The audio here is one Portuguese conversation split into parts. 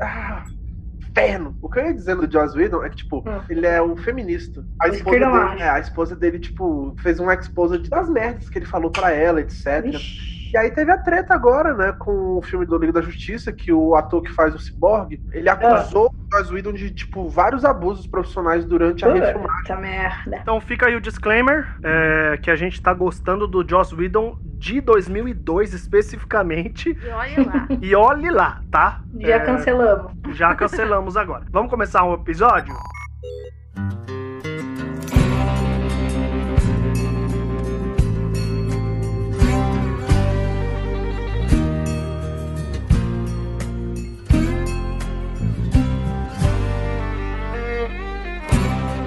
Ah, inferno. O que eu ia dizendo do Joss Whedon é que, tipo, Hum. ele é um feminista. A esposa, dele, é, a esposa dele, tipo, fez um exposed das merdas que ele falou pra ela, etc. Ixi. E aí teve a treta agora, né, com o filme do Liga da Justiça, que o ator que faz o Cyborg, ele acusou o Joss Whedon de, tipo, vários abusos profissionais durante a refilmagem. Puta merda. Então fica aí o disclaimer, é, que a gente tá gostando do Joss Whedon de 2002 especificamente. E olha lá. E olhe lá, tá? Já É, cancelamos. Já cancelamos agora. Vamos começar o episódio?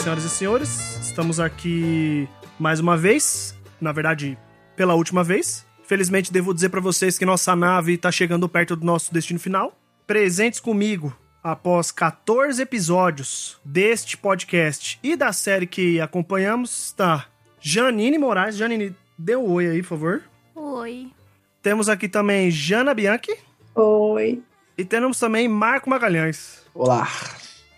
Senhoras e senhores, estamos aqui mais uma vez, na verdade, pela última vez. Felizmente, devo dizer pra vocês que nossa nave tá chegando perto do nosso destino final. Presentes comigo após 14 episódios deste podcast e da série que acompanhamos está Janine Moraes. Janine, dê um oi aí, por favor. Oi. Temos aqui também Jana Bianchi Oi. e temos também Marco Magalhães. Olá.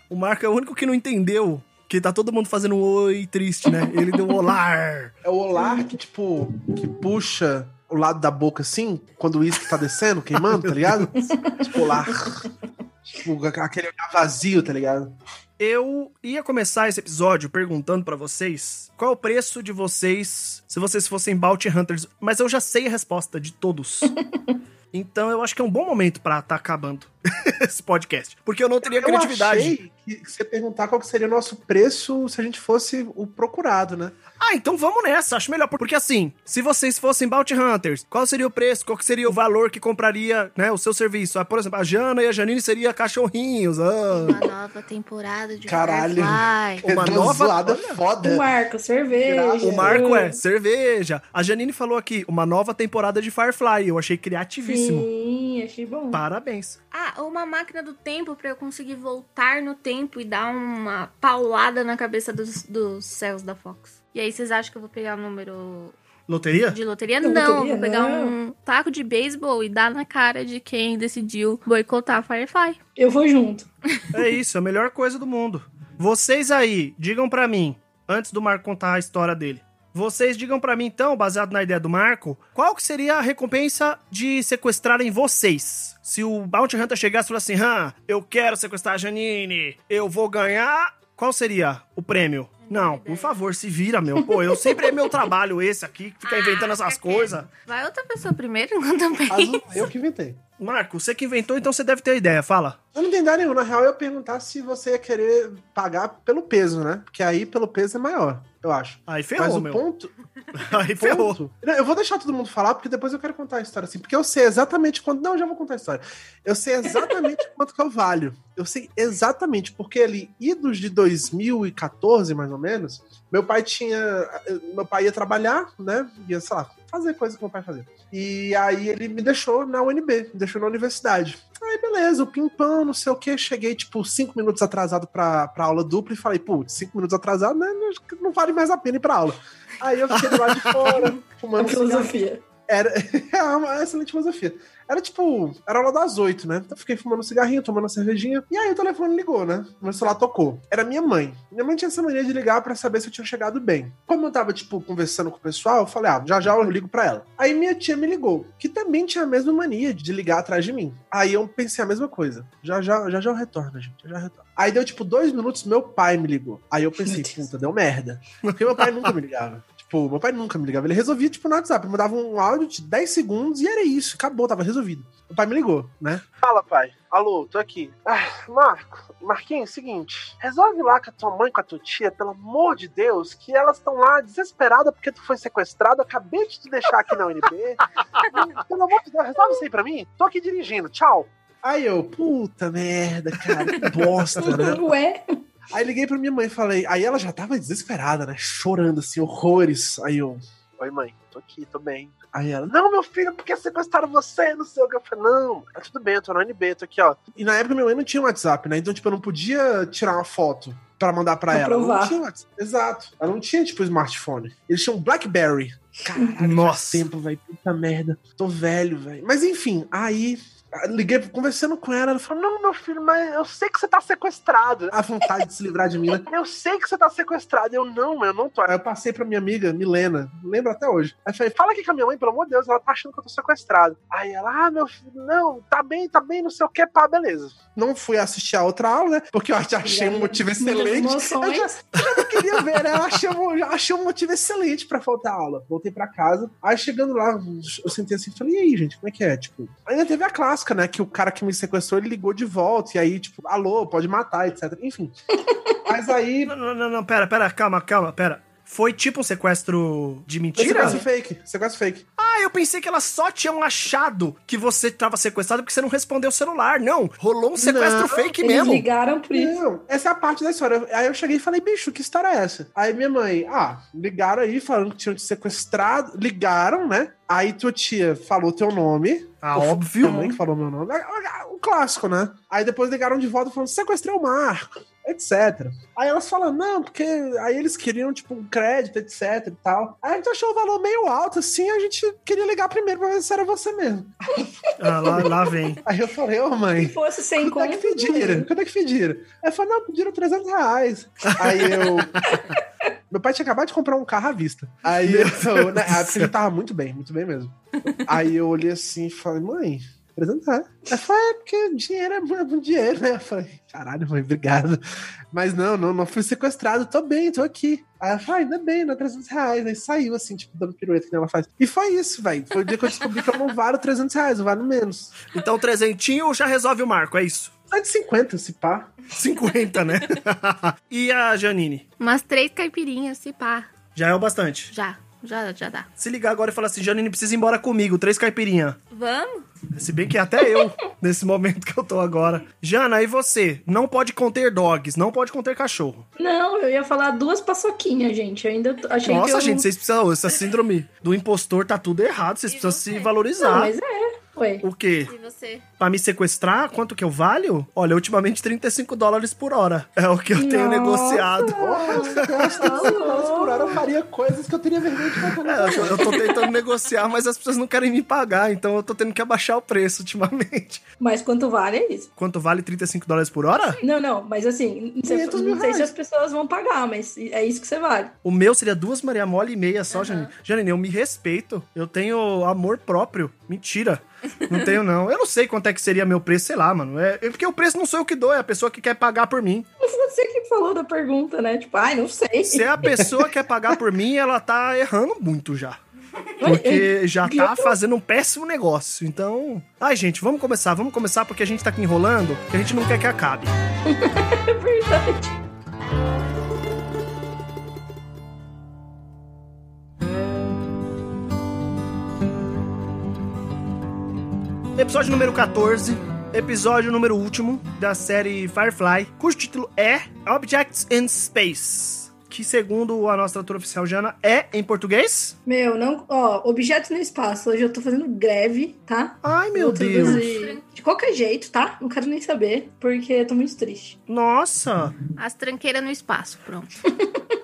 O Marco é o único que não entendeu que tá todo mundo fazendo um oi triste, né? Ele deu um olá. É o olar que, tipo, que puxa o lado da boca assim, quando o uísque tá descendo, queimando, tá ligado? tipo, olar. Tipo, aquele olhar vazio, tá ligado? Eu ia começar esse episódio perguntando pra vocês qual é o preço de vocês se vocês fossem Bounty Hunters, mas eu já sei a resposta de todos. Então eu acho que é um bom momento pra tá acabando esse podcast, porque eu não teria Eu criatividade. achei que você perguntar qual que seria o nosso preço se a gente fosse o procurado, né? Ah, então vamos nessa, acho melhor. Porque assim, se vocês fossem Bounty Hunters, qual seria o preço? Qual que seria o valor que compraria, né, o seu serviço? Ah, por exemplo, a Jana e a Janine seria cachorrinhos. Ah. Uma nova temporada de Caralho. Firefly. Uma nova- olha, O foda. Marco, cerveja. O Marco é cerveja. A Janine falou aqui, uma nova temporada de Firefly. Eu achei criativíssimo. Sim, achei bom. Parabéns. Ah, uma máquina do tempo pra eu conseguir voltar no tempo e dar uma paulada na cabeça dos, dos céus da Fox. E aí, vocês acham que eu vou pegar o número Loteria? de loteria? Não, Não, loteria, vou pegar não. um taco de beisebol e dar na cara de quem decidiu boicotar a Firefly. Eu vou junto. É isso, a melhor coisa do mundo. Vocês aí, digam pra mim, antes do Marco contar a história dele. Vocês digam pra mim então, baseado na ideia do Marco, qual que seria a recompensa de sequestrarem vocês? Se o Bounty Hunter chegasse e falasse assim, ah, eu quero sequestrar a Janine, eu vou ganhar, qual seria o prêmio? Não, por favor, se vira, meu. Pô, eu sempre é meu trabalho esse aqui, que fica inventando Ah, essas fica quieto. coisas. Vai outra pessoa primeiro, eu também. Caso eu que inventei. Marco, você que inventou, então você deve ter ideia, fala. Eu não tenho ideia nenhuma. Na real, eu ia perguntar se você ia querer pagar pelo peso, né? Porque aí, pelo peso, é maior, eu acho. Aí Mas ferrou, o meu. ponto, Aí ferrou. ponto... Eu vou deixar todo mundo falar, porque depois eu quero contar a história assim. Porque eu sei exatamente quanto... Não, eu já vou contar a história. Eu sei exatamente quanto que eu valho. Eu sei exatamente, porque ali, idos de 2014, mais ou menos, meu pai tinha... Meu pai ia trabalhar, né? Ia, sei lá, fazer coisa que meu pai fazia. E aí ele me deixou na UNB, me deixou na universidade. Aí beleza, o pimpão, não sei o que. Cheguei, tipo, cinco minutos atrasado pra, pra aula dupla e falei, putz, cinco minutos atrasado, né? Não, vale mais a pena ir pra aula. Aí eu fiquei do lado de fora, Uma fumando cigarro. filosofia. Era é uma excelente filosofia. Era tipo, era aula das oito, né? Então eu fiquei fumando um cigarrinho, tomando uma cervejinha. E aí o telefone ligou, né? Meu celular tocou. Era minha mãe. Minha mãe tinha essa mania de ligar pra saber se eu tinha chegado bem. Como eu tava, tipo, conversando com o pessoal, eu falei, ah, já já eu ligo pra ela. Aí minha tia me ligou, que também tinha a mesma mania de ligar atrás de mim. Aí eu pensei a mesma coisa. Já já, já já eu retorno, gente. Já já eu retorno. Aí deu, tipo, dois minutos, meu pai me ligou. Aí eu pensei, puta, deu merda. Porque meu pai nunca me ligava. Tipo, meu pai nunca me ligava. Ele resolvia, tipo, no WhatsApp. Mandava um áudio de 10 segundos e era isso. Acabou, tava resolvido. Meu pai me ligou, né? Fala, pai. Alô, tô aqui. Ah, Marco, Marquinhos, seguinte. Resolve lá com a tua mãe, com a tua tia, pelo amor de Deus, que elas estão lá desesperadas porque tu foi sequestrado. Acabei de te deixar aqui na UNB. pelo amor de Deus, resolve isso aí pra mim. Tô aqui dirigindo. Tchau. Aí eu, puta merda, cara, que bosta, né? Ué? Aí liguei pra minha mãe e falei. Aí ela já tava desesperada, né? Chorando, assim, horrores. Aí eu. Oi, mãe, tô aqui, tô bem. Aí ela, não, meu filho, porque sequestraram você? Não sei o que. Eu falei, não, tá tudo bem, eu tô no NB, tô aqui, ó. E na época minha mãe não tinha WhatsApp, né? Então, tipo, eu não podia tirar uma foto pra mandar pra Pra ela. Ela provar. Não tinha WhatsApp. Exato. Ela não tinha, tipo, smartphone. Eles tinham Blackberry. Caralho, Nossa. tempo, velho. Puta merda. Tô velho, velho. Mas enfim, aí liguei conversando com ela, ela falou: Não, meu filho, mas eu sei que você tá sequestrado. A vontade de se livrar de mim, né? Eu sei que você tá sequestrado. Eu não, eu não tô. Aí eu passei pra minha amiga, Milena, lembro até hoje. Aí eu falei: Fala aqui com a minha mãe, pelo amor de Deus, ela tá achando que eu tô sequestrado. Aí ela: Ah, meu filho, não, tá bem, tá bem, não sei o que, pá, beleza. Não fui assistir a outra aula, né? Porque eu já achei um motivo excelente. Eu já, eu queria ver, né? Eu achei, um- já achei um motivo excelente pra faltar aula. Voltei pra casa. Aí chegando lá, eu sentei assim e falei, e aí, gente, como é que é? Tipo, ainda teve a clássica, né? Que o cara que me sequestrou, ele ligou de volta. E aí, tipo, alô, pode matar, etc. Enfim. Mas aí. Não, não, não, não, pera, pera, calma, calma, pera. Foi tipo um sequestro de mentira? Sequestro fake. Sequestro fake. Ah, eu pensei que elas só tinham achado que você tava sequestrado porque você não respondeu o celular. Não, rolou um sequestro Não, fake Eles mesmo. ligaram por isso. Não, essa é a parte da história. Aí eu cheguei e falei, bicho, que história é essa? Aí minha mãe, ah, ligaram aí falando que tinham te sequestrado. Ligaram, né? Aí tua tia falou teu nome. Ah, óbvio. Tua mãe que falou meu nome. O clássico, né? Aí depois ligaram de volta falando, sequestrei o Marco, etc. Aí elas falando, não, porque aí eles queriam, tipo, um crédito, etc e tal. Aí a gente achou o valor meio alto, assim, a gente queria ligar primeiro pra ver se era você mesmo. Ah, lá, lá vem. Aí eu falei, ô mãe, Se fosse sem Quanto é conta. que pediram? Quanto é que pediram? Aí eu falei, não, pediram 300 reais. Aí eu. Meu pai tinha acabado de comprar um carro à vista. Aí eu. Né, a época ele tava muito bem, muito bem mesmo. Aí eu olhei assim e falei, mãe. 300 reais. Ela falou, é porque dinheiro é muito, é dinheiro, né? Eu falei, caralho, mãe, obrigado. Mas não, não, não fui sequestrado, tô bem, tô aqui. Aí ela falou, ah, ainda bem, não é 300 reais. Aí saiu assim, tipo, dando pirueta que ela faz. E foi isso, velho. Foi o dia que eu descobri que eu não valo 300 reais, eu valo menos. Então, trezentinho já resolve o marco, é isso? 150, se pá. 50, né? e a Janine? Umas três caipirinhas, se pá. Já é o bastante. Já, já, já dá. Se ligar agora e falar assim, Janine, precisa ir embora comigo, três caipirinha. Vamos? Se bem que até eu, nesse momento que eu tô agora. Jana, e você? Não pode conter dogs, não pode conter cachorro. Não, eu ia falar duas paçoquinhas, gente. Eu ainda achei que Nossa, eu... gente, vocês precisam. Essa síndrome do impostor tá tudo errado, vocês E precisam você? se valorizar. Não, mas é. Ué. O quê? E você? Pra me sequestrar, quanto que eu valho? Olha, ultimamente 35 dólares por hora. É o que eu tenho Nossa. negociado. Porra, se eu ganhasse 35 dólares por hora, eu faria coisas que eu teria vergonha de fazer. É, eu, tô, tentando negociar, mas as pessoas não querem me pagar, então eu tô tendo que abaixar o preço ultimamente. Mas quanto vale é isso? Quanto vale 35 dólares por hora? Não, não, mas assim, 500 mil não sei se as pessoas vão pagar, mas é isso que você vale. O meu seria duas Maria Mole e meia só, Janine. Janine, eu me respeito. Eu tenho amor próprio. Mentira. Não tenho, não. Eu não sei quanto é que seria meu preço, sei lá, mano. É, é porque o preço não sou eu que dou, é a pessoa que quer pagar por mim. Você que falou da pergunta, né? Tipo, ai, não sei. Se a pessoa quer pagar por mim, ela tá errando muito já. Porque já tá fazendo um péssimo negócio. Então. Ai, gente, vamos começar, vamos começar porque a gente tá aqui enrolando, que a gente não quer que acabe. É verdade. Episódio número 14, episódio número último da série Firefly, cujo título é Objects in Space. Que, segundo a nossa tradutora oficial Jana, é em português? Meu, não. Ó, objetos no espaço. Hoje eu tô fazendo greve, tá? Ai, meu Vou Deus. traduzir De qualquer jeito, tá? Não quero nem saber, porque eu tô muito triste. Nossa! As tranqueiras no espaço, pronto.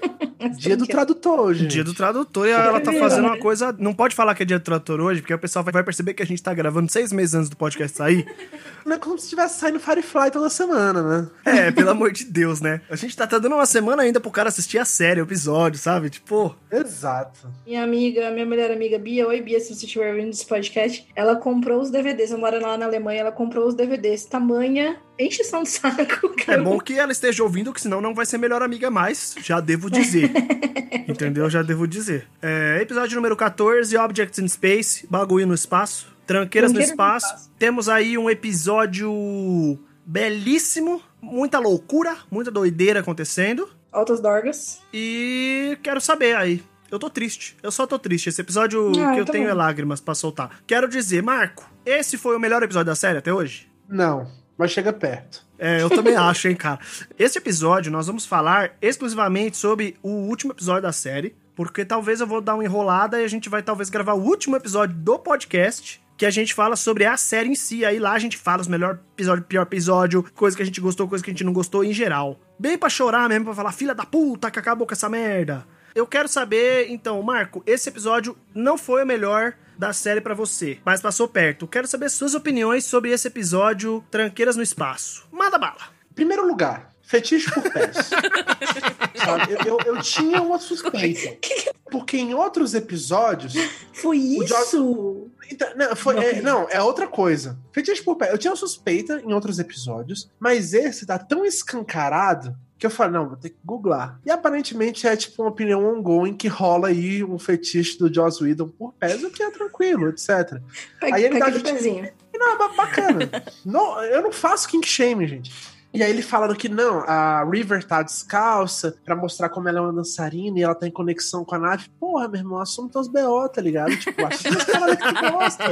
Dia do tradutor hoje. Dia do tradutor e ela tá fazendo uma coisa. Não pode falar que é dia do tradutor hoje, porque o pessoal vai- vai perceber que a gente tá gravando seis meses antes do podcast sair. Não é como se estivesse saindo Firefly toda semana, né? É, pelo amor de Deus, né? A gente tá, tá dando uma semana ainda pro cara assistir a série, o episódio, sabe? Tipo, Exato. Minha amiga, minha melhor amiga Bia, oi Bia, se você estiver ouvindo esse podcast, ela comprou os DVDs, eu moro lá na Alemanha, ela comprou os DVDs, tamanha encheção de saco. É bom que ela esteja ouvindo, que senão não vai ser melhor amiga mais. Já devo dizer. Entendeu? Já devo dizer. É, episódio número 14, Objects in Space, bagulho no espaço. Tranqueiras no Tranqueiras no espaço. espaço. Temos aí um episódio belíssimo, muita loucura, muita doideira acontecendo. Altas dorgas. E quero saber aí. Eu tô triste. Eu só tô triste. Esse episódio Ah, que eu eu tenho é lágrimas pra soltar. Quero dizer, Marco, esse foi o melhor episódio da série até hoje? Não, mas chega perto. É, eu também acho, hein, cara. Esse episódio nós vamos falar exclusivamente sobre o último episódio da série, porque talvez eu vou dar uma enrolada e a gente vai talvez gravar o último episódio do podcast. Que a gente fala sobre a série em si. Aí lá a gente fala os melhores episódios, pior episódio, coisa que a gente gostou, coisa que a gente não gostou em geral. Bem pra chorar mesmo, pra falar, filha da puta, que acabou com essa merda. Eu quero saber, então, Marco, esse episódio não foi o melhor da série pra você, mas passou perto. Quero saber suas opiniões sobre esse episódio Tranqueiras no Espaço. Manda bala. Primeiro lugar, fetiche por pés. Sabe? Eu, eu, eu tinha uma suspeita. Porque em outros episódios. Foi isso? Então, não, foi, é, não, é outra coisa. Fetiche por pés. Eu tinha uma suspeita em outros episódios, mas esse tá tão escancarado que eu falei, não, vou ter que googlar. E aparentemente é tipo uma opinião ongoing que rola aí um fetiche do Joss Whedon por pés, o que é tranquilo, etc. Pega, Aí ele pega dá de pezinho. E não, ba- bacana. não, eu não faço kink shame, gente. E aí ele falando que não, a River tá descalça pra mostrar como ela é uma dançarina e ela tá em conexão com a nave. Porra, meu irmão, assume teus BO, tá ligado? Tipo, assume que tu gosta.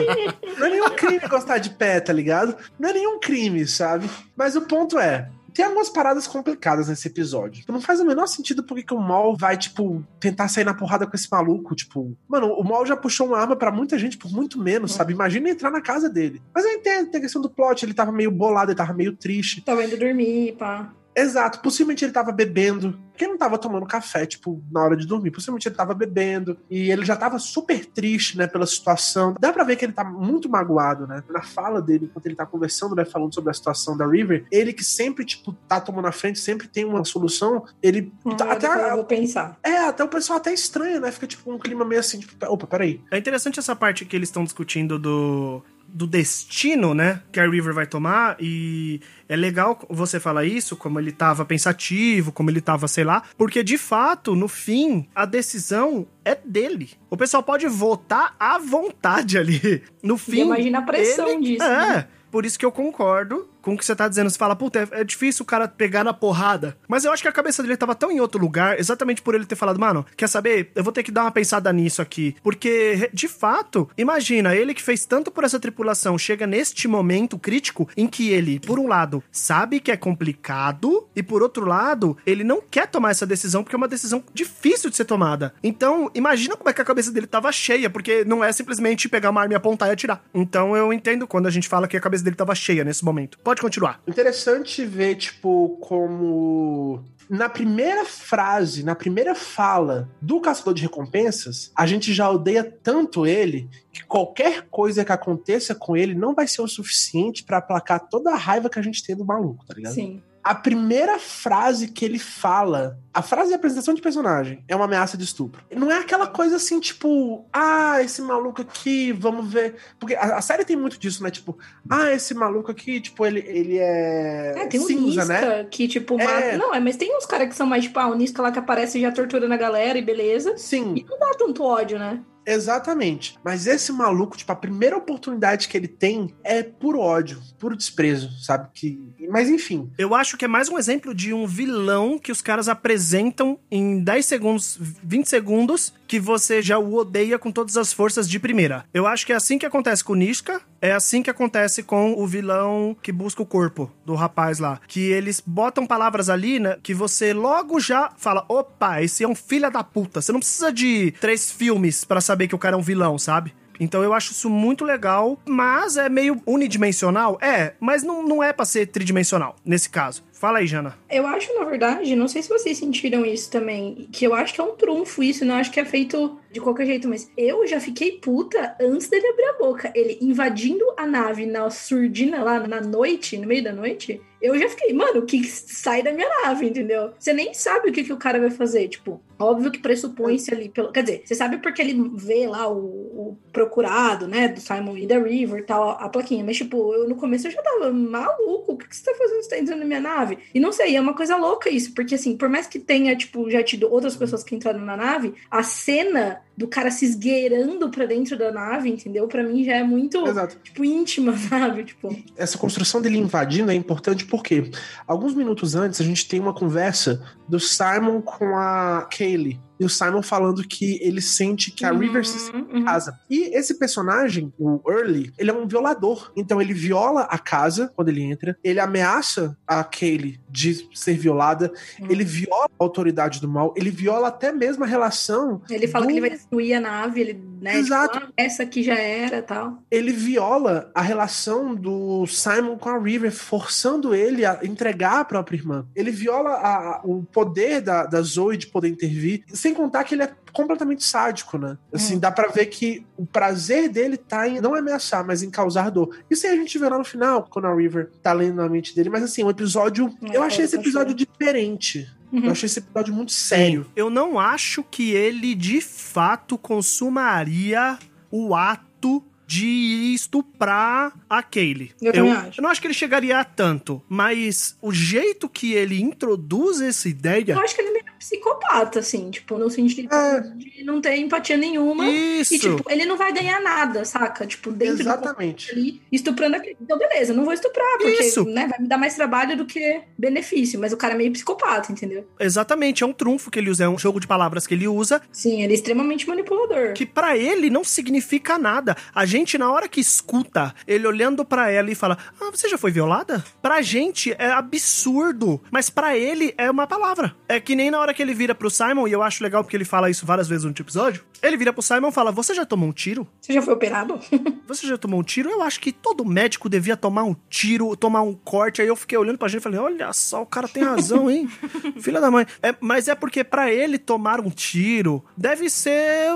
Não é nenhum crime gostar de pé, tá ligado? Não é nenhum crime, sabe? Mas o ponto é, tem algumas paradas complicadas nesse episódio. Não faz o menor sentido porque que o Mal vai, tipo, tentar sair na porrada com esse maluco. Tipo, mano, o Mal já puxou uma arma pra muita gente por muito menos, sabe? Imagina entrar na casa dele. Mas eu entendo, tem a questão do plot, ele tava meio bolado, ele tava meio triste. Tava indo dormir, pá. Exato, possivelmente ele tava bebendo. Porque ele não tava tomando café, tipo, na hora de dormir. Possivelmente ele tava bebendo. E ele já tava super triste, né, pela situação. Dá pra ver que ele tá muito magoado, né? Na fala dele, enquanto ele tá conversando, né, falando sobre a situação da River, ele que sempre, tipo, tá tomando a frente, sempre tem uma solução, ele. tá- Ah, até, vou pensar. é, até o pessoal até estranha, né? Fica, tipo, um clima meio assim, tipo, opa, peraí. É interessante essa parte que eles estão discutindo do, do destino, né? Que a River vai tomar. E é legal você falar isso, como ele tava pensativo, como ele tava, sei lá. Porque de fato, no fim, a decisão é dele. O pessoal pode votar à vontade ali. No fim. imagina a pressão ele- disso, É. né? Por isso que eu concordo com o que você tá dizendo. Você fala, puta, é, é difícil o cara pegar na porrada. Mas eu acho que a cabeça dele tava tão em outro lugar, exatamente por ele ter falado, mano, quer saber? Eu vou ter que dar uma pensada nisso aqui. Porque, de fato, imagina, ele que fez tanto por essa tripulação, chega neste momento crítico em que ele, por um lado, sabe que é complicado, e por outro lado, ele não quer tomar essa decisão porque é uma decisão difícil de ser tomada. Então, imagina como é que a cabeça dele tava cheia, porque não é simplesmente pegar uma arma e apontar e atirar. Então, eu entendo quando a gente fala que a cabeça dele tava cheia nesse momento. Pode continuar. Interessante ver, tipo, como. Na primeira frase, na primeira fala do Caçador de Recompensas, a gente já odeia tanto ele que qualquer coisa que aconteça com ele não vai ser o suficiente pra aplacar toda a raiva que a gente tem do maluco, tá ligado? Sim. A primeira frase que ele fala, a frase de apresentação de personagem, é uma ameaça de estupro. Não é aquela coisa assim, tipo, ah, esse maluco aqui, vamos ver. Porque a, a série tem muito disso, né? Tipo, ah, esse maluco aqui, tipo, ele, ele é. É, tem uns cinza, né? que, tipo, É. mata. Não, é, mas tem uns caras que são mais, tipo, ah, o Nisca lá que aparece já torturando a galera e beleza. Sim, E não dá tanto ódio, né? Exatamente. Mas esse maluco, tipo, a primeira oportunidade que ele tem é puro ódio, puro desprezo, sabe? Que... Mas enfim. Eu acho que é mais um exemplo de um vilão que os caras apresentam em 10 segundos, 20 segundos, que você já o odeia com todas as forças de primeira. Eu acho que é assim que acontece com o Nishka, é assim que acontece com o vilão que busca o corpo do rapaz lá. Que eles botam palavras ali, né, que você logo já fala: opa, esse é um filho da puta. Você não precisa de três filmes pra saber que o cara é um vilão, sabe? Então eu acho isso muito legal, mas é meio unidimensional? É, mas não, não é pra ser tridimensional, nesse caso. Fala aí, Jana. Eu acho, na verdade, não sei se vocês sentiram isso também, que eu acho que é um trunfo isso, não acho que é feito de qualquer jeito, mas eu já fiquei puta antes dele abrir a boca. Ele invadindo a nave na surdina lá na noite, no meio da noite, eu já fiquei, mano, o que sai da minha nave, entendeu? Você nem sabe o que, que o cara vai fazer, tipo, óbvio que pressupõe-se ali, pelo, quer dizer, você sabe porque ele vê lá o, o procurado, né, do Simon e da River e tal, a plaquinha, mas tipo, eu no começo eu já tava maluco, o que, que você tá fazendo? Você tá entrando na minha nave? E não sei, é uma coisa louca isso, porque assim, por mais que tenha, tipo, já tido outras pessoas que entraram na nave, a cena do cara se esgueirando pra dentro da nave, entendeu? Pra mim já é muito, Exato. tipo, íntima, sabe? Tipo, Essa construção dele invadindo é importante porque alguns minutos antes a gente tem uma conversa do Simon com a Kaylee. E o Simon falando que ele sente que a Uhum, River se sente em uhum. casa. E esse personagem, o Early, ele é um violador. Então ele viola a casa quando ele entra, ele ameaça a Kaylee de ser violada, Uhum. ele viola a autoridade do mal, ele viola até mesmo a relação. ele fala do- que ele vai destruir a nave, ele, né? Exato. Tipo, ah, essa aqui já era tal. ele viola a relação do Simon com a River, forçando ele a entregar a própria irmã. Ele viola a- a- o poder da, da Zoe de poder intervir, sem contar que ele é completamente sádico, né? Assim, Hum. dá pra ver que o prazer dele tá em não ameaçar, mas em causar dor. Isso aí a gente vê lá no final, quando a River tá lendo na mente dele, mas assim, um episódio. É, eu achei esse episódio diferente. Uhum. Eu achei esse episódio muito sério. Eu não acho que ele de fato consumaria o ato de estuprar a Kaylee. Eu acho. eu não acho que ele chegaria a tanto, mas o jeito que ele introduz essa ideia. Eu acho que ele é meio psicopata, assim, tipo, no sentido É. de não ter empatia nenhuma. Isso. E, tipo, ele não vai ganhar nada, saca? Tipo, dentro do Exatamente. ali, estuprando a Então, beleza, não vou estuprar, porque Isso. né, vai me dar mais trabalho do que benefício. Mas o cara é meio psicopata, entendeu? Exatamente, é um trunfo que ele usa, é um jogo de palavras que ele usa, Sim, ele é extremamente manipulador. que pra ele não significa nada. A gente, na hora que escuta ele olhando pra ela e fala: Ah, você já foi violada? Pra gente é absurdo, mas pra ele é uma palavra. É que nem na hora que ele vira pro Simon, e eu acho legal porque ele fala isso várias vezes no episódio. Ele vira pro Simon e fala: Você já tomou um tiro? Você já foi operado? Você já tomou um tiro? Eu acho que todo médico devia tomar um tiro, tomar um corte. Aí eu fiquei olhando pra gente e falei: Olha só, o cara tem razão, hein? Filha da mãe. É, mas é porque pra ele tomar um tiro deve ser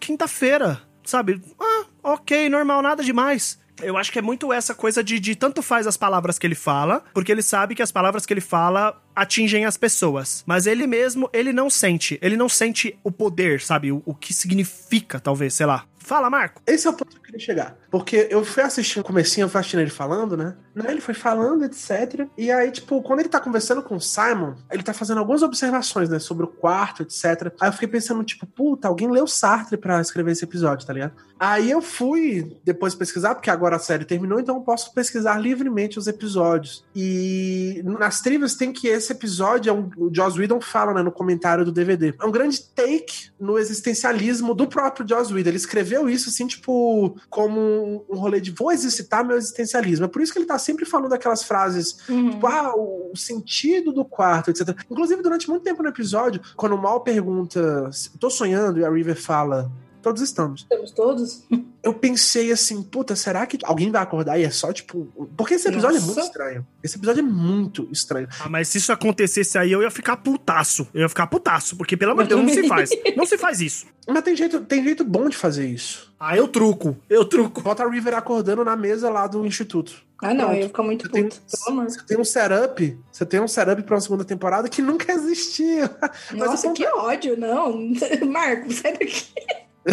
quinta-feira, sabe? Ah, ok, normal, nada demais. Eu acho que é muito essa coisa de, de tanto faz as palavras que ele fala, porque ele sabe que as palavras que ele fala atingem as pessoas. Mas ele mesmo, ele não sente. Ele não sente o poder, sabe? O, o que significa, talvez, sei lá. Fala, Marco. Esse é o ponto que eu queria chegar. Porque eu fui assistindo o comecinho, eu fui assistindo ele falando, né? Ele foi falando, etc. E aí, tipo, quando ele tá conversando com o Simon, ele tá fazendo algumas observações, né? Sobre o quarto, etc. Aí eu fiquei pensando, tipo, puta, alguém leu Sartre pra escrever esse episódio, tá ligado? Aí eu fui depois pesquisar, porque agora a série terminou, então eu posso pesquisar livremente os episódios. E nas trivias tem que esse episódio, é um, o Joss Whedon fala, né, no comentário do DVD. É um grande take no existencialismo do próprio Joss Whedon. Ele escreveu isso, assim, tipo, como um, um rolê de vou exercitar meu existencialismo. É por isso que ele tá sempre falando aquelas frases Uhum. Tipo, ah, o sentido do quarto, etc. Inclusive, durante muito tempo no episódio, quando o Mal pergunta, tô sonhando, e a River fala, todos estamos. Estamos todos? Eu pensei assim, puta, será que alguém vai acordar e é só, tipo... Porque esse episódio é muito Nossa. estranho. Esse episódio é muito estranho. Ah, mas se isso acontecesse aí, eu ia ficar putaço. Eu ia ficar putaço, porque pelo amor de Deus, não se faz. Não se faz isso. Mas tem jeito, tem jeito bom de fazer isso. Ah, eu truco. Eu truco. Bota a River acordando na mesa lá do instituto. Ah, não, Pronto. eu ia ficar muito Você tem, puto. Amor. você tem um setup, você tem um setup pra uma segunda temporada que nunca existiu. Mas Nossa, ponto que ódio, não. Marco, sai daqui.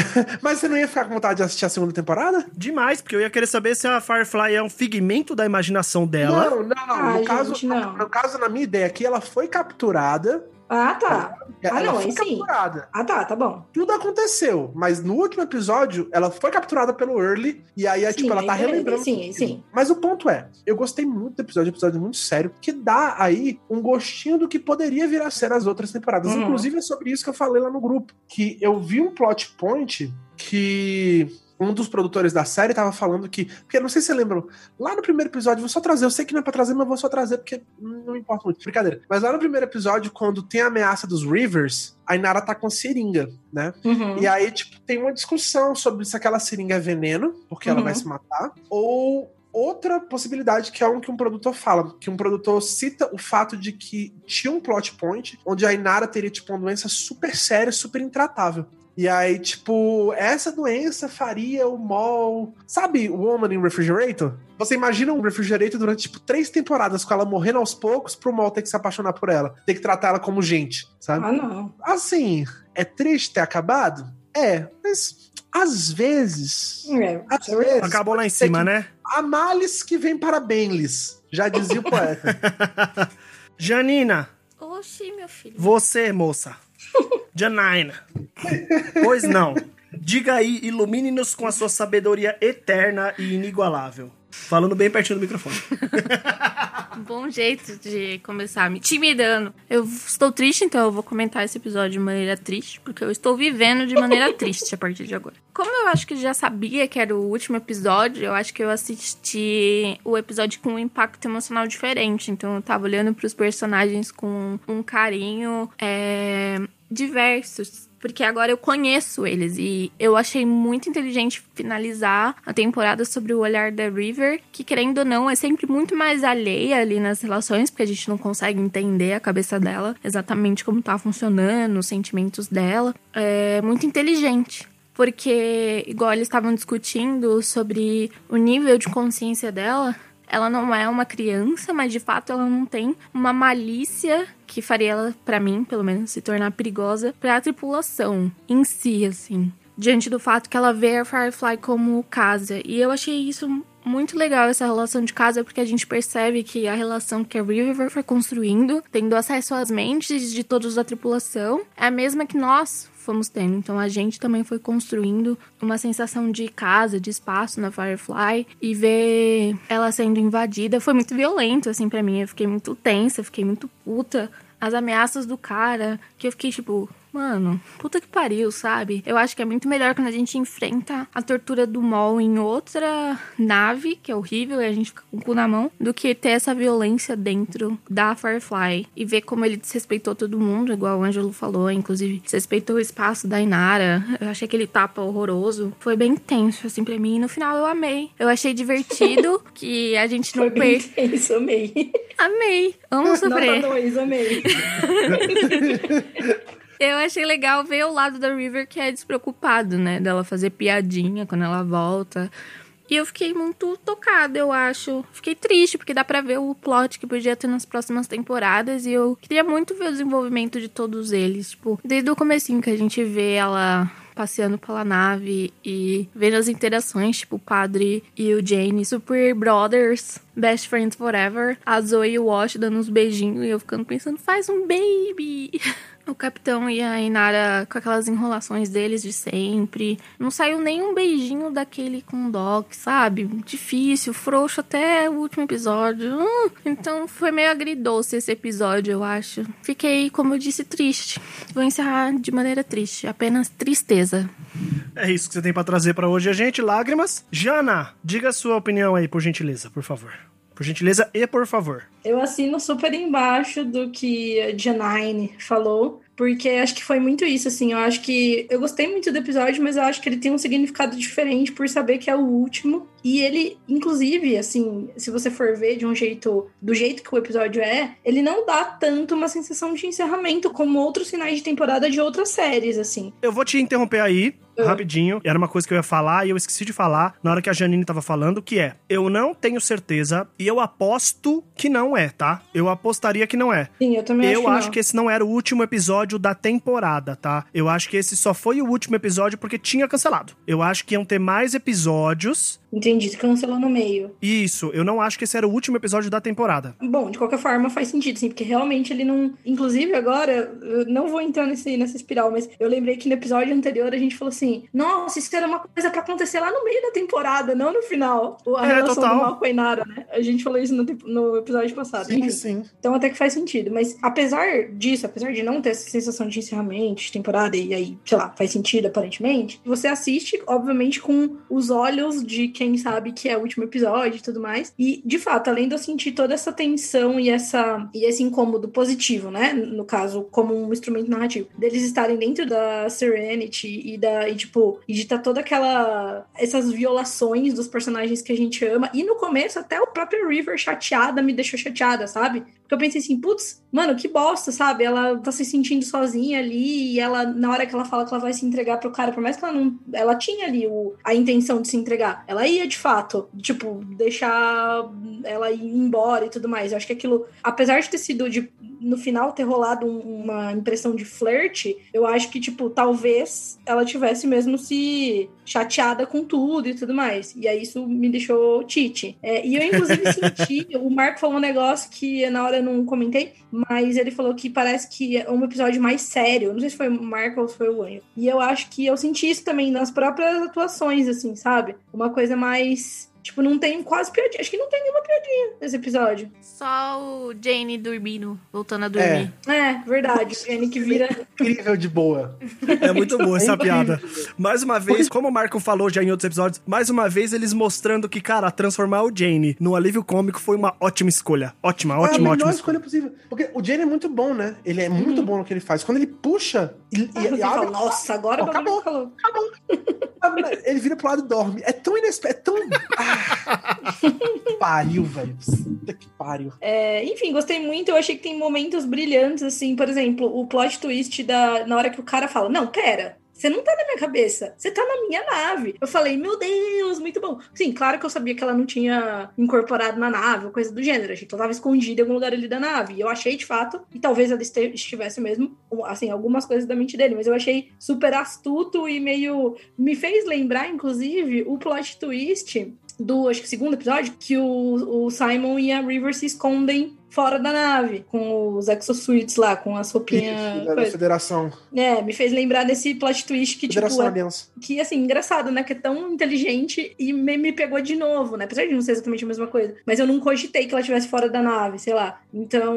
Mas você não ia ficar com vontade de assistir a segunda temporada? Demais, porque eu ia querer saber se a Firefly é um figmento da imaginação dela. Não, não, não. Ah, no, gente, caso, não. no caso, na minha ideia aqui, ela foi capturada. Ah, tá. ela não, foi sim. capturada. Ah, tá, tá bom. Tudo aconteceu, mas no último episódio, ela foi capturada pelo Early, e aí, é, Sim, tipo, ela tá beleza, relembrando. sim, sim. Mas o ponto é, eu gostei muito do episódio, episódio muito sério, que dá aí um gostinho do que poderia vir a ser as outras temporadas. Uhum. Inclusive, é sobre isso que eu falei lá no grupo, que eu vi um plot point que um dos produtores da série tava falando que. Porque eu não sei se você lembram. Lá no primeiro episódio, vou só trazer. Eu sei que não é pra trazer, mas vou só trazer porque não importa muito. Brincadeira. Mas lá no primeiro episódio, quando tem a ameaça dos Rivers, a Inara tá com seringa, né? Uhum. E aí, tipo, tem uma discussão sobre se aquela seringa é veneno, porque ela Uhum. vai se matar, ou outra possibilidade que é um que um produtor fala, que um produtor cita o fato de que tinha um plot point onde a Inara teria tipo uma doença super séria, super intratável. E aí, tipo, essa doença faria o Mol. Sabe o Woman in Refrigerator? Você imagina um Refrigerator durante, tipo, três temporadas com ela morrendo aos poucos pro Mol ter que se apaixonar por ela. Ter que tratar ela como gente, sabe? Ah, não. Assim, é triste ter acabado? É, mas às vezes. É, Às é vezes. Acabou lá em cima, que né? Há males que vem para bem-lhes. Já dizia o poeta. Janina, Oxi, meu filho. você, moça. Janina. Pois não. Diga aí, ilumine-nos com a sua sabedoria eterna e inigualável. Falando bem pertinho do microfone. Bom jeito de começar me intimidando. Eu estou triste, então eu vou comentar esse episódio de maneira triste, porque eu estou vivendo de maneira triste a partir de agora. Como eu acho que já sabia que era o último episódio, eu acho que eu assisti o episódio com um impacto emocional diferente. Então eu tava olhando pros personagens com um carinho é, diversos. Porque agora eu conheço eles e eu achei muito inteligente finalizar a temporada sobre o olhar da River, que querendo ou não é sempre muito mais alheia ali nas relações, porque a gente não consegue entender a cabeça dela, exatamente como tá funcionando, os sentimentos dela. É muito inteligente. Porque, igual eles estavam discutindo sobre o nível de consciência dela, ela não é uma criança, mas de fato ela não tem uma malícia que faria ela, pra mim, pelo menos, se tornar perigosa pra tripulação em si, assim. Diante do fato que ela vê a Firefly como casa. E eu achei isso muito legal, essa relação de casa, porque a gente percebe que a relação que a River foi construindo, tendo acesso às mentes de todos da tripulação, é a mesma que nós fomos tendo. Então a gente também foi construindo uma sensação de casa, de espaço na Firefly e ver ela sendo invadida foi muito violento assim para mim. Eu fiquei muito tensa, fiquei muito puta. As ameaças do cara, que eu fiquei tipo, Mano, puta que pariu, sabe? Eu acho que é muito melhor quando a gente enfrenta a tortura do Mol em outra nave, que é horrível, e a gente fica com o cu na mão, do que ter essa violência dentro da Firefly. E ver como ele desrespeitou todo mundo, igual o Ângelo falou, inclusive desrespeitou o espaço da Inara. Eu achei aquele tapa horroroso. Foi bem tenso, assim, pra mim. E no final eu amei. Eu achei divertido que a gente não Foi bem per... tenso, amei. Amei. Amo Nota sofrer. dois, amei. Eu achei legal ver o lado da River que é despreocupado, né? Dela fazer piadinha quando ela volta. E eu fiquei muito tocada, eu acho. Fiquei triste, porque dá pra ver o plot que podia ter nas próximas temporadas. E eu queria muito ver o desenvolvimento de todos eles. Tipo, desde o comecinho que a gente vê ela passeando pela nave e vendo as interações, tipo, o padre e o Jane, super brothers, best friends forever. A Zoe e o Wash dando uns beijinhos e eu ficando pensando, faz um baby. O capitão e a Inara com aquelas enrolações deles de sempre. Não saiu nenhum beijinho daquele com o Doc, sabe? Difícil, frouxo até o último episódio. Hum, então foi meio agridoce esse episódio, eu acho. Fiquei, como eu disse, triste. Vou encerrar de maneira triste, apenas tristeza. É isso que você tem pra trazer pra hoje, a gente. Lágrimas. Jana, diga a sua opinião aí, por gentileza, por favor. Por gentileza e por favor. Eu assino super embaixo do que a Janine falou, porque acho que foi muito isso, assim. Eu acho que. Eu gostei muito do episódio, mas eu acho que ele tem um significado diferente por saber que é o último. E ele, inclusive, assim, se você for ver de um jeito. Do jeito que o episódio é, ele não dá tanto uma sensação de encerramento como outros finais de temporada de outras séries, assim. Eu vou te interromper aí, Ah. rapidinho. Era uma coisa que eu ia falar e eu esqueci de falar na hora que a Janine tava falando, que é: eu não tenho certeza e eu aposto que não é, tá? Eu apostaria que não é. Sim, eu também Eu acho acho que, que esse não era o último episódio da temporada, tá? Eu acho que esse só foi o último episódio porque tinha cancelado. Eu acho que iam ter mais episódios. Entendi, se cancelou no meio. Isso, eu não acho que esse era o último episódio da temporada. Bom, de qualquer forma faz sentido, sim, porque realmente ele não. Inclusive, agora, eu não vou entrar nesse, nessa espiral, mas eu lembrei que no episódio anterior a gente falou assim: nossa, isso era uma coisa pra acontecer lá no meio da temporada, não no final. A É, relação total. do Mal com a Inara, né? A gente falou isso no, no episódio passado. Sim, enfim. sim. Então até que faz sentido. Mas apesar disso, apesar de não ter essa sensação de encerramento de temporada, e aí, sei lá, faz sentido aparentemente, você assiste, obviamente, com os olhos de quem quem sabe que é o último episódio e tudo mais. E, de fato, além de eu sentir toda essa tensão e, essa, e esse incômodo positivo, né? No caso, como um instrumento narrativo, deles estarem dentro da Serenity e da. E, tipo, e de estar tá toda aquela. essas violações dos personagens que a gente ama. E no começo, até o próprio River chateada me deixou chateada, sabe? Porque eu pensei assim, putz, mano, que bosta, sabe? Ela tá se sentindo sozinha ali e ela, na hora que ela fala que ela vai se entregar pro cara, por mais que ela não. Ela tinha ali o, a intenção de se entregar. Ela ia de fato, tipo, deixar ela ir embora e tudo mais. Eu acho que aquilo, apesar de ter sido de, no final ter rolado um, uma impressão de flerte, eu acho que, tipo, talvez ela tivesse mesmo se chateada com tudo e tudo mais. E aí isso me deixou tite. É, e eu, inclusive, senti. O Marco falou um negócio que na hora eu não comentei, mas ele falou que parece que é um episódio mais sério. Não sei se foi o Marco ou se foi o Anjo. E eu acho que eu senti isso também nas próprias atuações, assim, sabe? Uma coisa mais Tipo, não tem quase piadinha. Acho que não tem nenhuma piadinha nesse episódio. Só o Jane dormindo, voltando a dormir. É, é verdade. O Jane que vira. Incrível de boa. É muito boa essa é piada. Mais uma vez, como o Marco falou já em outros episódios, mais uma vez eles mostrando que, cara, transformar o Jane no alívio cômico foi uma ótima escolha. Ótima, ótima, é a ótima. escolha possível. Porque o Jane é muito bom, né? Ele é muito uhum. bom no que ele faz. Quando ele puxa e, ah, e, e abre. Fala, Nossa, agora oh, acabou. Acabou. acabou. ele vira pro lado e dorme. É tão inesperado. É tão. Ah, pariu, velho. Puta que pariu. É, enfim, gostei muito. Eu achei que tem momentos brilhantes, assim, por exemplo, o plot twist da, na hora que o cara fala: Não, pera. Você não tá na minha cabeça, você tá na minha nave. Eu falei, meu Deus, muito bom. Sim, claro que eu sabia que ela não tinha incorporado na nave, ou coisa do gênero. Que ela tava escondida em algum lugar ali da nave. Eu achei, de fato, e talvez ela estivesse mesmo, assim, algumas coisas da mente dele, mas eu achei super astuto e meio. Me fez lembrar, inclusive, o plot twist do, acho que segundo episódio, que o, o Simon e a River se escondem fora da nave, com os exosuits lá, com as roupinhas. Da federação. É, me fez lembrar desse plot twist que, tipo, federação tipo. É, que, assim, engraçado, né? Que é tão inteligente e me, me pegou de novo, né? Apesar de não ser exatamente a mesma coisa. Mas eu não cogitei que ela estivesse fora da nave, sei lá. Então,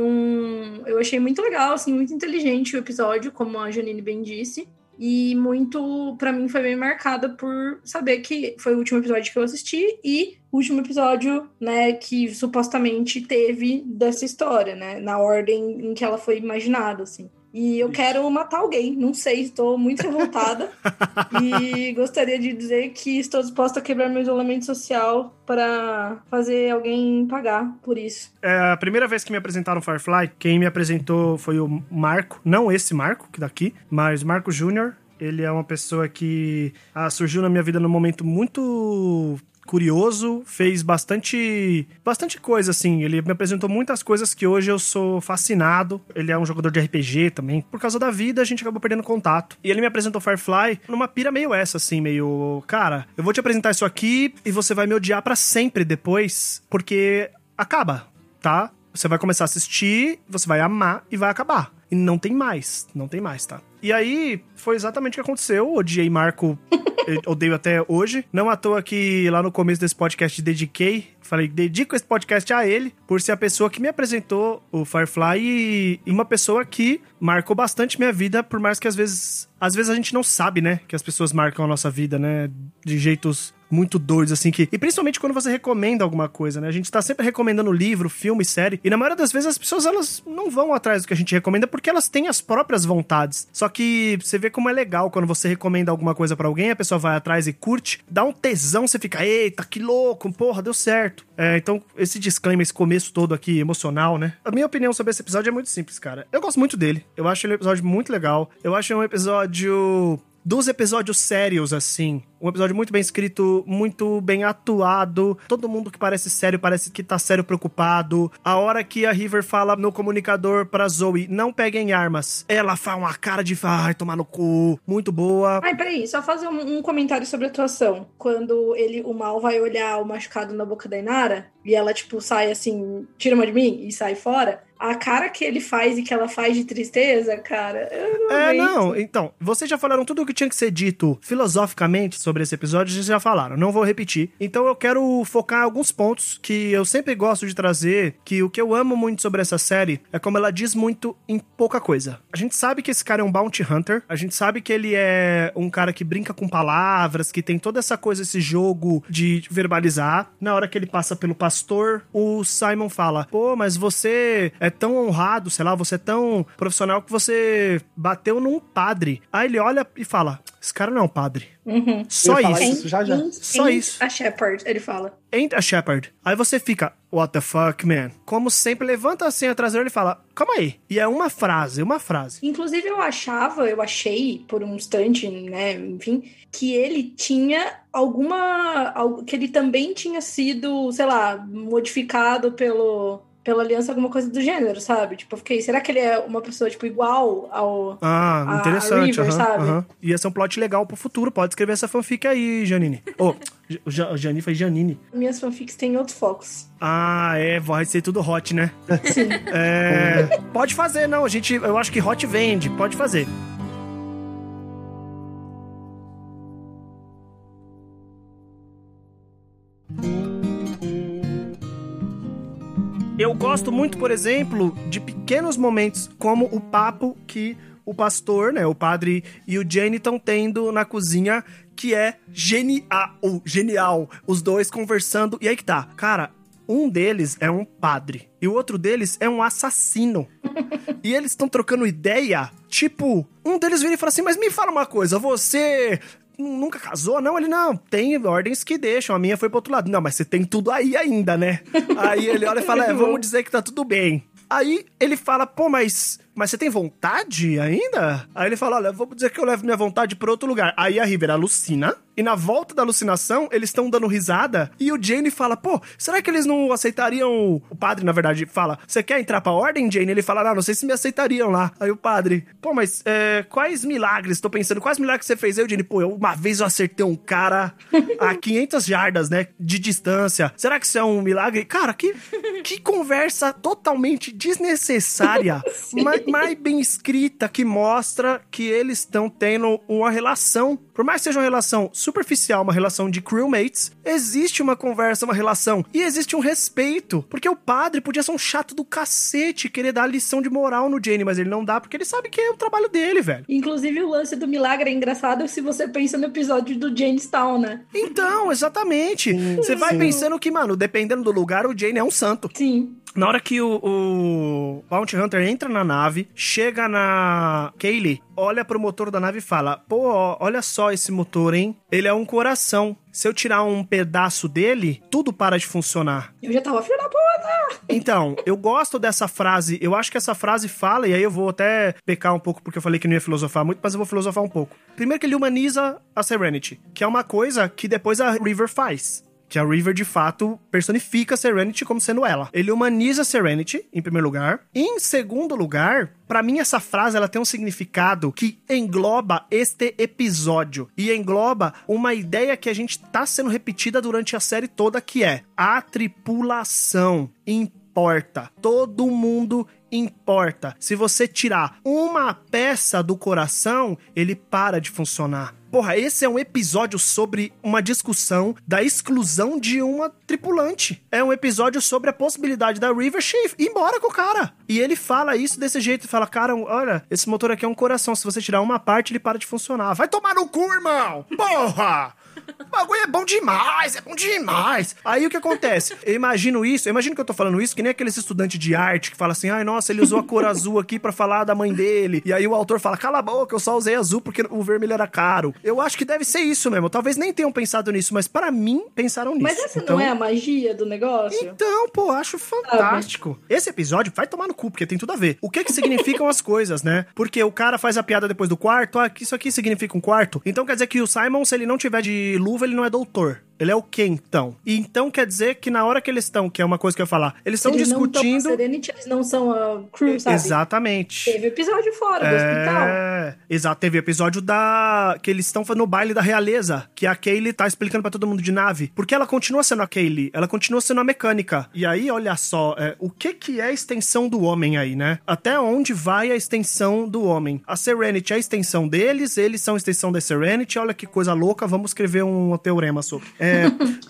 eu achei muito legal, assim, muito inteligente o episódio, como a Janine bem disse. E muito, para mim, foi bem marcada por saber que foi o último episódio que eu assisti e o último episódio, né, que supostamente teve dessa história, né, na ordem em que ela foi imaginada, assim. E eu quero matar alguém, não sei, estou muito revoltada. e gostaria de dizer que estou disposta a quebrar meu isolamento social para fazer alguém pagar por isso. É a primeira vez que me apresentaram Firefly, quem me apresentou foi o Marco, não esse Marco, que daqui, mas Marco Júnior. Ele é uma pessoa que ah, surgiu na minha vida num momento muito curioso, fez bastante bastante coisa assim. Ele me apresentou muitas coisas que hoje eu sou fascinado. Ele é um jogador de RPG também. Por causa da vida, a gente acabou perdendo contato. E ele me apresentou Firefly numa pira meio essa assim, meio, cara, eu vou te apresentar isso aqui e você vai me odiar para sempre depois, porque acaba, tá? Você vai começar a assistir, você vai amar e vai acabar. E não tem mais, não tem mais, tá? E aí, foi exatamente o que aconteceu. Odiei Marco, odeio até hoje. Não à toa que lá no começo desse podcast dediquei, falei, dedico esse podcast a ele, por ser a pessoa que me apresentou o Firefly e, e uma pessoa que marcou bastante minha vida, por mais que às vezes. Às vezes a gente não sabe, né? Que as pessoas marcam a nossa vida, né? De jeitos muito doidos, assim, que. E principalmente quando você recomenda alguma coisa, né? A gente tá sempre recomendando livro, filme, série. E na maioria das vezes as pessoas elas não vão atrás do que a gente recomenda porque elas têm as próprias vontades. Só que você vê como é legal quando você recomenda alguma coisa para alguém, a pessoa vai atrás e curte, dá um tesão, você fica, eita, que louco, porra, deu certo. É, então, esse disclaimer, esse começo todo aqui emocional, né? A minha opinião sobre esse episódio é muito simples, cara. Eu gosto muito dele. Eu acho ele um episódio muito legal. Eu acho um episódio dos episódios sérios, assim. Um episódio muito bem escrito, muito bem atuado. Todo mundo que parece sério parece que tá sério preocupado. A hora que a River fala no comunicador pra Zoe, não peguem armas. Ela faz uma cara de ai, tomar no cu. Muito boa. Ai, peraí, só fazer um, um, comentário sobre a atuação. Quando ele, o mal vai olhar o machucado na boca da Inara e ela, tipo, sai assim, tira uma de mim e sai fora a cara que ele faz e que ela faz de tristeza, cara. não é, não. Então, vocês já falaram tudo o que tinha que ser dito filosoficamente sobre esse episódio vocês já falaram, não vou repetir. Então eu quero focar em alguns pontos que eu sempre gosto de trazer, que o que eu amo muito sobre essa série é como ela diz muito em pouca coisa. A gente sabe que esse cara é um bounty hunter, a gente sabe que ele é um cara que brinca com palavras, que tem toda essa coisa, esse jogo de verbalizar. Na hora que ele passa pelo pastor, o Simon fala: "Pô, mas você é tão honrado, sei lá, você é tão profissional que você bateu num padre". Aí ele olha e fala: "Esse cara não é um padre". Uhum. Só isso. isso já já. Ain't- Só ain't isso. A Shepard, ele fala. Ain't a shepherd. Aí você fica, what the fuck, man? Como sempre, levanta assim a traseira e fala, calma aí. E é uma frase, uma frase. Inclusive, eu achava, eu achei por um instante, né, enfim, que ele tinha alguma. que ele também tinha sido, sei lá, modificado pelo. Pela aliança, alguma coisa do gênero, sabe? Tipo, eu fiquei, será que ele é uma pessoa, tipo, igual ao. Ah, A- a interessante. River, aham, sabe? aham. Ia ser um plot legal pro futuro. Pode escrever essa fanfic aí, Janine. Ô, oh, Janine foi Janine. Minhas fanfics têm outros focos. Ah, é, vai ser tudo hot, né? Sim. É, pode fazer, não. A gente, eu acho que hot vende. Pode fazer. Gosto muito, por exemplo, de pequenos momentos, como o papo que o pastor, né, o padre e o Jane estão tendo na cozinha, que é genial, genial. Os dois conversando. E aí que tá, cara, um deles é um padre e o outro deles é um assassino. e eles estão trocando ideia, tipo, um deles vira e fala assim: "Mas me fala uma coisa, você nunca casou, não? Ele, não, tem ordens que deixam, a minha foi pro outro lado. Não, mas você tem tudo aí ainda, né? aí ele olha e fala, é, vamos dizer que tá tudo bem. Aí ele fala, pô, mas, mas você tem vontade ainda? Aí ele fala, olha, vamos dizer que eu levo minha vontade pra outro lugar. Aí a River alucina, e na volta da alucinação, eles estão dando risada, e o Jane fala, pô, será que eles não aceitariam... O padre, na verdade, fala, você quer entrar pra ordem, Jane? Ele fala, não, não sei se me aceitariam lá. Aí o padre, pô, mas é, quais milagres? Tô pensando, quais milagres você fez? Aí o Jane, pô, eu, uma vez eu acertei um cara a 500 jardas, né, de distância. Será que isso é um milagre? Cara, que, que conversa totalmente desnecessária, mas, mas bem escrita, que mostra que eles estão tendo uma relação. Por mais que seja uma relação superficial, uma relação de crewmates, existe uma conversa, uma relação. E existe um respeito. Porque o padre podia ser um chato do cacete, querer dar lição de moral no Jane, mas ele não dá porque ele sabe que é o trabalho dele, velho. Inclusive, o lance do milagre é engraçado se você pensa no episódio do Jamestown, né? Então, exatamente. Você vai pensando que, mano, dependendo do lugar, o Jane é um santo. Sim. Na hora que o, o Bounty Hunter entra na nave, chega na Kaylee, olha pro motor da nave e fala: Pô, olha só esse motor, hein? Ele é um coração. Se eu tirar um pedaço dele, tudo para de funcionar. Eu já tava, filho da puta! Então, eu gosto dessa frase. Eu acho que essa frase fala, e aí eu vou até pecar um pouco porque eu falei que não ia filosofar muito, mas eu vou filosofar um pouco. Primeiro que ele humaniza a Serenity, que é uma coisa que depois a River faz. Que a River, de fato, personifica a Serenity como sendo ela. Ele humaniza a Serenity, em primeiro lugar. Em segundo lugar, Pra mim, essa frase ela tem um significado que engloba este episódio e engloba uma ideia que a gente tá sendo repetida durante a série toda, que é a tripulação importa. Todo mundo importa. Se você tirar uma peça do coração, ele para de funcionar. Porra, esse é um episódio sobre uma discussão da exclusão de uma tripulante. É um episódio sobre a possibilidade da River Chief ir embora com o cara. E ele fala isso desse jeito, fala, cara, olha, esse motor aqui é um coração, se você tirar uma parte, ele para de funcionar. Vai tomar no cu, irmão! Porra! O bagulho é bom demais, é bom demais. Aí o que acontece? Eu imagino isso, eu imagino que eu tô falando isso, que nem aqueles estudantes de arte que fala assim, ai, nossa, ele usou a cor azul aqui pra falar da mãe dele. E aí o autor fala, cala a boca, eu só usei azul porque o vermelho era caro. Eu acho que deve ser isso mesmo. Talvez nem tenham pensado nisso, mas para mim, pensaram nisso. Mas essa Então- não é a magia do negócio? então, pô, acho fantástico. Esse episódio vai tomar no cu, porque tem tudo a ver. O que que significam as coisas, né? Porque o cara faz a piada depois do quarto, ah, isso aqui significa um quarto. Então quer dizer que o Simon, se ele não tiver de luva, ele não é doutor. Ele é o quê, então? E então quer dizer que na hora que eles estão, que é uma coisa que eu ia falar, eles estão não discutindo. tão a Serenity, eles não são a crew, sabe? Exatamente. Teve episódio fora do hospital. É, exato. Teve episódio da. que eles estão no baile da realeza. Que a Kaylee tá explicando pra todo mundo de nave. Porque ela continua sendo a Kaylee. Ela continua sendo a mecânica. E aí, olha só, é, o que que é a extensão do homem aí, né? Até onde vai a extensão do homem? A Serenity é a extensão deles, eles são a extensão da Serenity. Olha que coisa louca, vamos escrever um teorema sobre. É,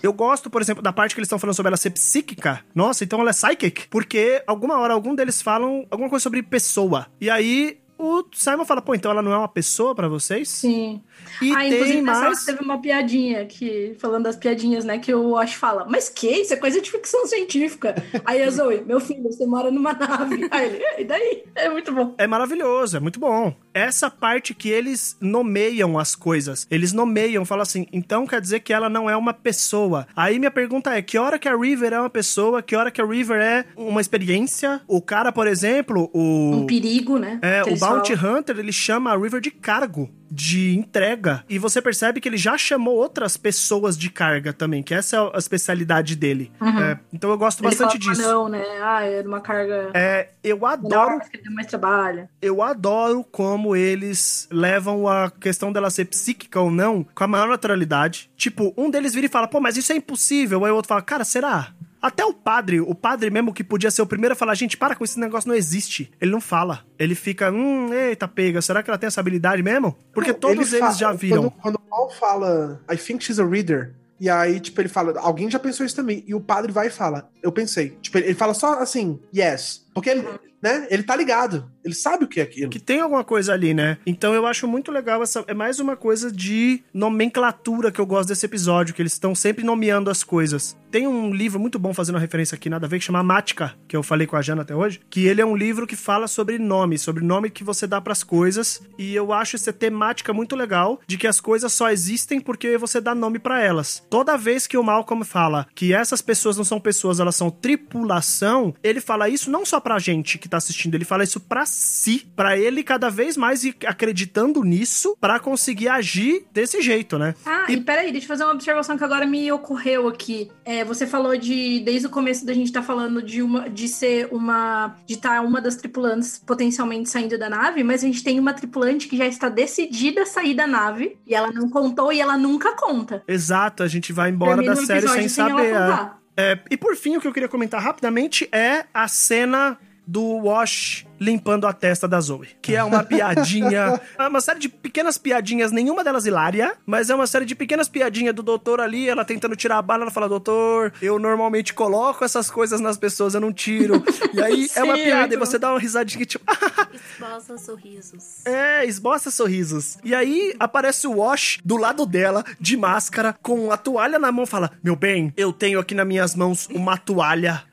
eu gosto, por exemplo, da parte que eles estão falando sobre ela ser psíquica. Nossa, então ela é psychic. Porque alguma hora algum deles falam alguma coisa sobre pessoa. E aí o Simon fala, pô, então ela não é uma pessoa pra vocês? Sim. E ah, tem mais. teve uma piadinha que, falando das piadinhas, né, que o Wash fala, mas que? Isso é coisa de ficção científica. Aí a Zoe, meu filho, você mora numa nave. Aí ele, e daí? É muito bom. É maravilhoso, é muito bom. Essa parte que eles nomeiam as coisas. Eles nomeiam, falam assim, então quer dizer que ela não é uma pessoa. Aí minha pergunta é, que hora que a River é uma pessoa? Que hora que a River é uma experiência? O cara, por exemplo, o... Um perigo, né? É, que o Bounty falam. Hunter, ele chama a River de cargo, de entrega. E você percebe que ele já chamou outras pessoas de carga também, que essa é a especialidade dele. Uhum. É, então eu gosto Ele bastante fala, disso. Ah, não, né? Ah, é uma carga É, eu adoro menor, que mais trabalho. eu adoro como eles levam a questão dela ser psíquica ou não com a maior naturalidade. Tipo, um deles vira e fala, pô, mas isso é impossível. Aí o outro fala, cara, será? Até o padre, o padre mesmo que podia ser o primeiro a falar, gente, para com esse negócio, não existe. Ele não fala. Ele fica, hum, eita, pega, será que ela tem essa habilidade mesmo? Porque Não, todos ele eles já viram. Quando, quando o Paul fala, I think she's a reader. E aí, tipo, ele fala, alguém já pensou isso também. E o padre vai e fala, eu pensei. Tipo, ele ele fala só assim, yes. Porque ele, né, ele tá ligado. Ele sabe o que é aquilo. que tem alguma coisa ali, né? Então eu acho muito legal essa. É mais uma coisa de nomenclatura que eu gosto desse episódio, que eles estão sempre nomeando as coisas. Tem um livro muito bom fazendo uma referência aqui, nada a ver, que chama Mática, que eu falei com a Jana até hoje, que ele é um livro que fala sobre nome, sobre nome que você dá pras coisas, e eu acho essa temática muito legal de que as coisas só existem porque você dá nome pra elas. Toda vez que o Malcolm fala que essas pessoas não são pessoas, elas são tripulação, ele fala isso não só pra gente que tá assistindo, ele fala isso pra si, pra ele cada vez mais ir acreditando nisso pra conseguir agir desse jeito, né? Ah, e, peraí, deixa eu fazer uma observação que agora me ocorreu aqui. É, você falou de, desde o começo da gente tá falando de uma, de ser uma, de estar uma das tripulantes potencialmente saindo da nave, mas a gente tem uma tripulante que já está decidida a sair da nave, e ela não contou e ela nunca conta. Exato, a gente vai embora Termina da série sem sem ela saber. É. e por fim, o que eu queria comentar rapidamente é a cena do Wash limpando a testa da Zoe. Que é uma piadinha. é uma série de pequenas piadinhas, nenhuma delas hilária, mas é uma série de pequenas piadinhas do doutor ali, ela tentando tirar a bala, ela fala, doutor, eu normalmente coloco essas coisas nas pessoas, eu não tiro. E aí é uma Sim, piada, e você dá uma risadinha tipo. Esboça sorrisos. É, esboça sorrisos. E aí aparece o Wash do lado dela, de máscara, com a toalha na mão, fala: Meu bem, eu tenho aqui nas minhas mãos uma toalha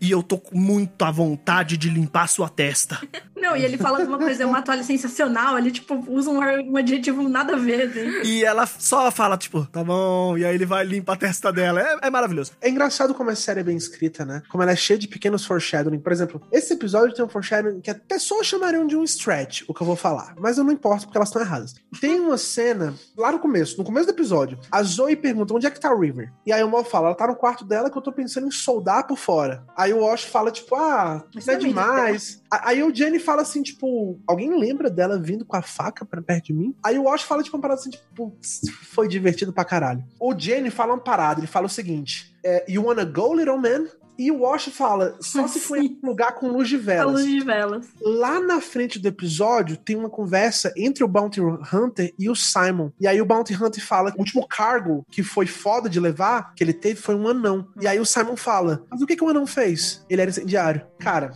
e eu tô com muito à vontade de limpar sua testa. Não, e ele fala alguma coisa, é uma toalha sensacional, ele, tipo, usa um, um adjetivo nada a ver, assim. E ela só fala, tipo, tá bom, e aí ele vai limpar a testa dela. É, é maravilhoso. É engraçado como a série é bem escrita, né? Como ela é cheia de pequenos foreshadowing. Por exemplo, esse episódio tem um foreshadowing que as pessoas chamariam de um stretch, o que eu vou falar. Mas eu não importo porque elas estão erradas. Tem uma cena, lá no começo, no começo do episódio, a Zoe pergunta onde é que tá a River? E aí o Mal fala, ela tá no quarto dela que eu tô pensando em soldar por fora. Aí o Wash fala, tipo, ah, isso é também, demais. A- Aí o Jenny fala assim, tipo, alguém lembra dela vindo com a faca pra perto de mim? Aí o Wash fala, tipo, uma parada assim, tipo, "Putz, foi divertido pra caralho. O Jenny fala uma parada, ele fala o seguinte, é, you wanna go, little man? E o Wash fala, só se for em um lugar com luz de A velas. luz de velas. Lá na frente do episódio tem uma conversa entre o Bounty Hunter e o Simon. E aí o Bounty Hunter fala que o último cargo que foi foda de levar, que ele teve, foi um anão. E aí o Simon fala: Mas o que, que o anão fez? Ele era incendiário. Cara.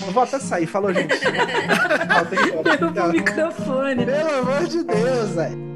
Vou até sair, falou, gente. Volta volta. Derruba o microfone. Pelo amor de Deus, velho.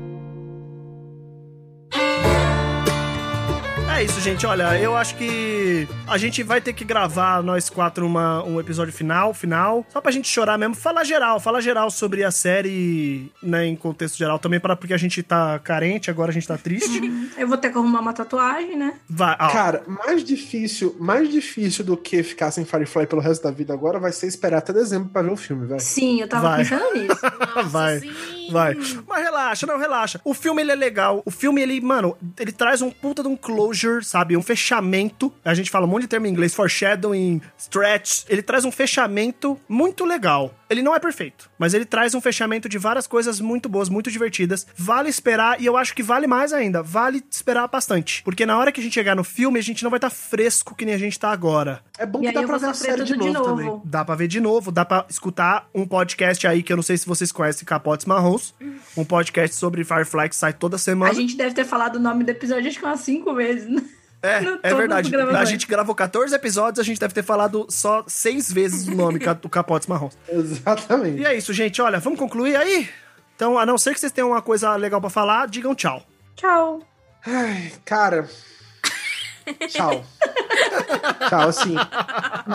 É isso, gente. Olha, eu acho que a gente vai ter que gravar, nós quatro, uma, um episódio final, final. Só pra gente chorar mesmo. Falar geral, falar geral sobre a série, né, em contexto geral. Também para porque a gente tá carente, agora a gente tá triste. Eu vou ter que arrumar uma tatuagem, né? Vai, ó, Cara, mais difícil, mais difícil do que ficar sem Firefly pelo resto da vida agora vai ser esperar até dezembro pra ver o filme, velho. Sim, eu tava Vai. pensando nisso. Nossa, Vai. sim. Vai. Mas relaxa, não, relaxa. O filme, ele é legal. O filme, ele, mano, ele traz um puta de um closure, sabe? Um fechamento. A gente fala um monte de termo em inglês, foreshadowing, stretch. Ele traz um fechamento muito legal. Ele não é perfeito, mas ele traz um fechamento de várias coisas muito boas, muito divertidas. Vale esperar, e eu acho que vale mais ainda. Vale esperar bastante. Porque na hora que a gente chegar no filme, a gente não vai estar tá fresco que nem a gente tá agora. É bom que dá pra ver a série de novo, de novo, também. Dá pra ver de novo, dá pra escutar um podcast aí que eu não sei se vocês conhecem, Capotes Marrons. Um podcast sobre Firefly que sai toda semana. A gente deve ter falado o nome do episódio acho que umas cinco vezes, né? É, é verdade. A gente gravou 14 episódios, a gente deve ter falado só seis vezes o nome do Capotes Marrons. Exatamente. E é isso, gente. Olha, vamos concluir aí? Então, a não ser que vocês tenham uma coisa legal para falar, digam tchau. Tchau. Ai, cara. Tchau. Tchau, assim.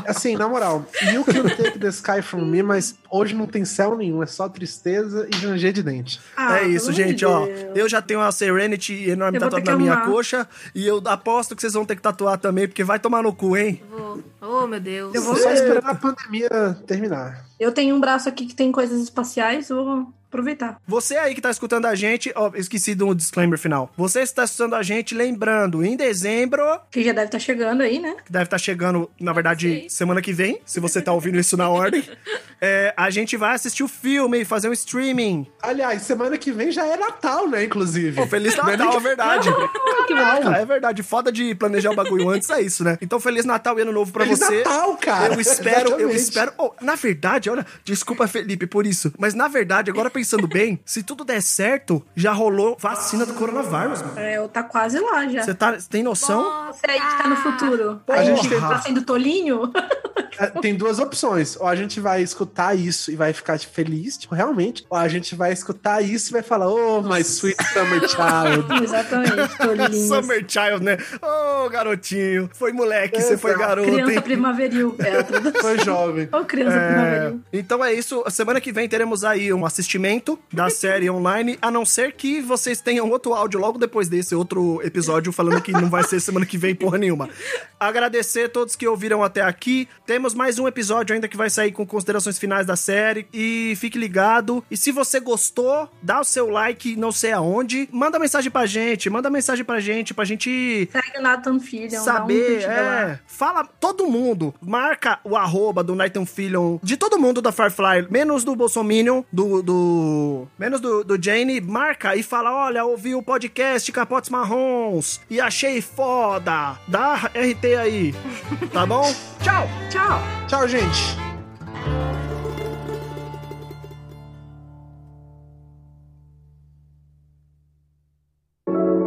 Assim, na moral, you can take the sky from me, mas hoje não tem céu nenhum, é só tristeza e ranger de dente. Ah, é isso, gente, Deus. ó. Eu já tenho uma Serenity enorme tatuada na minha coxa e eu aposto que vocês vão ter que tatuar também, porque vai tomar no cu, hein? Vou. Oh, meu Deus. Eu vou só esperar a pandemia terminar. Eu tenho um braço aqui que tem coisas espaciais, vou aproveitar. Você aí que tá escutando a gente, ó, esqueci do disclaimer final. Você está escutando a gente, lembrando, em dezembro. Que já deve estar tá chegando aí, né? Que deve estar tá chegando, na verdade, semana que vem, se você tá ouvindo isso na ordem. É, a gente vai assistir o filme, fazer um streaming. Aliás, semana que vem já é Natal, né, inclusive. Pô, Feliz Natal, é verdade. que Caraca, é verdade. Foda de planejar o bagulho antes é isso, né? Então, Feliz Natal e Ano Novo pra Feliz você. Natal, cara. Eu espero, eu espero. Oh, na verdade, olha, desculpa, Felipe, por isso. Mas na verdade, agora pensando bem, se tudo der certo, já rolou vacina do coronavírus, mano. É, eu tá quase lá já. Você tá, tem noção? Você aí que tá no futuro. Porra. A gente tá sendo tolinho? É, tem duas opções. Ou a gente vai escutar isso e vai ficar feliz, tipo, realmente. Ou a gente vai escutar isso e vai falar, oh, my sweet summer child. Exatamente, tolinho. Summer child, né? Oh, garotinho. Foi moleque, você foi garoto. Criança primaveril. É, tudo foi jovem. Ou criança é... primaveril. Então é isso. Semana que vem teremos aí um assistimento da série online, a não ser que vocês tenham outro áudio logo depois desse, outro episódio falando que não vai ser semana que vem porra nenhuma. Agradecer a todos que ouviram até aqui. Temos mais um episódio ainda que vai sair com considerações finais da série. E fique ligado. E se você gostou, dá o seu like, não sei aonde. Manda mensagem pra gente, manda mensagem pra gente, pra gente. Segue o Nathan Fillion. Saber, um é. Fala todo mundo. Marca o arroba do Nathan Fillion. De todo mundo da Firefly, menos do Bolsominion, do. do menos do, do Jane. Marca e fala: olha, ouvi o podcast Capotes Marrons e achei foda. Dá RT aí. Tá bom? Tchau! Tchau! Tchau, gente!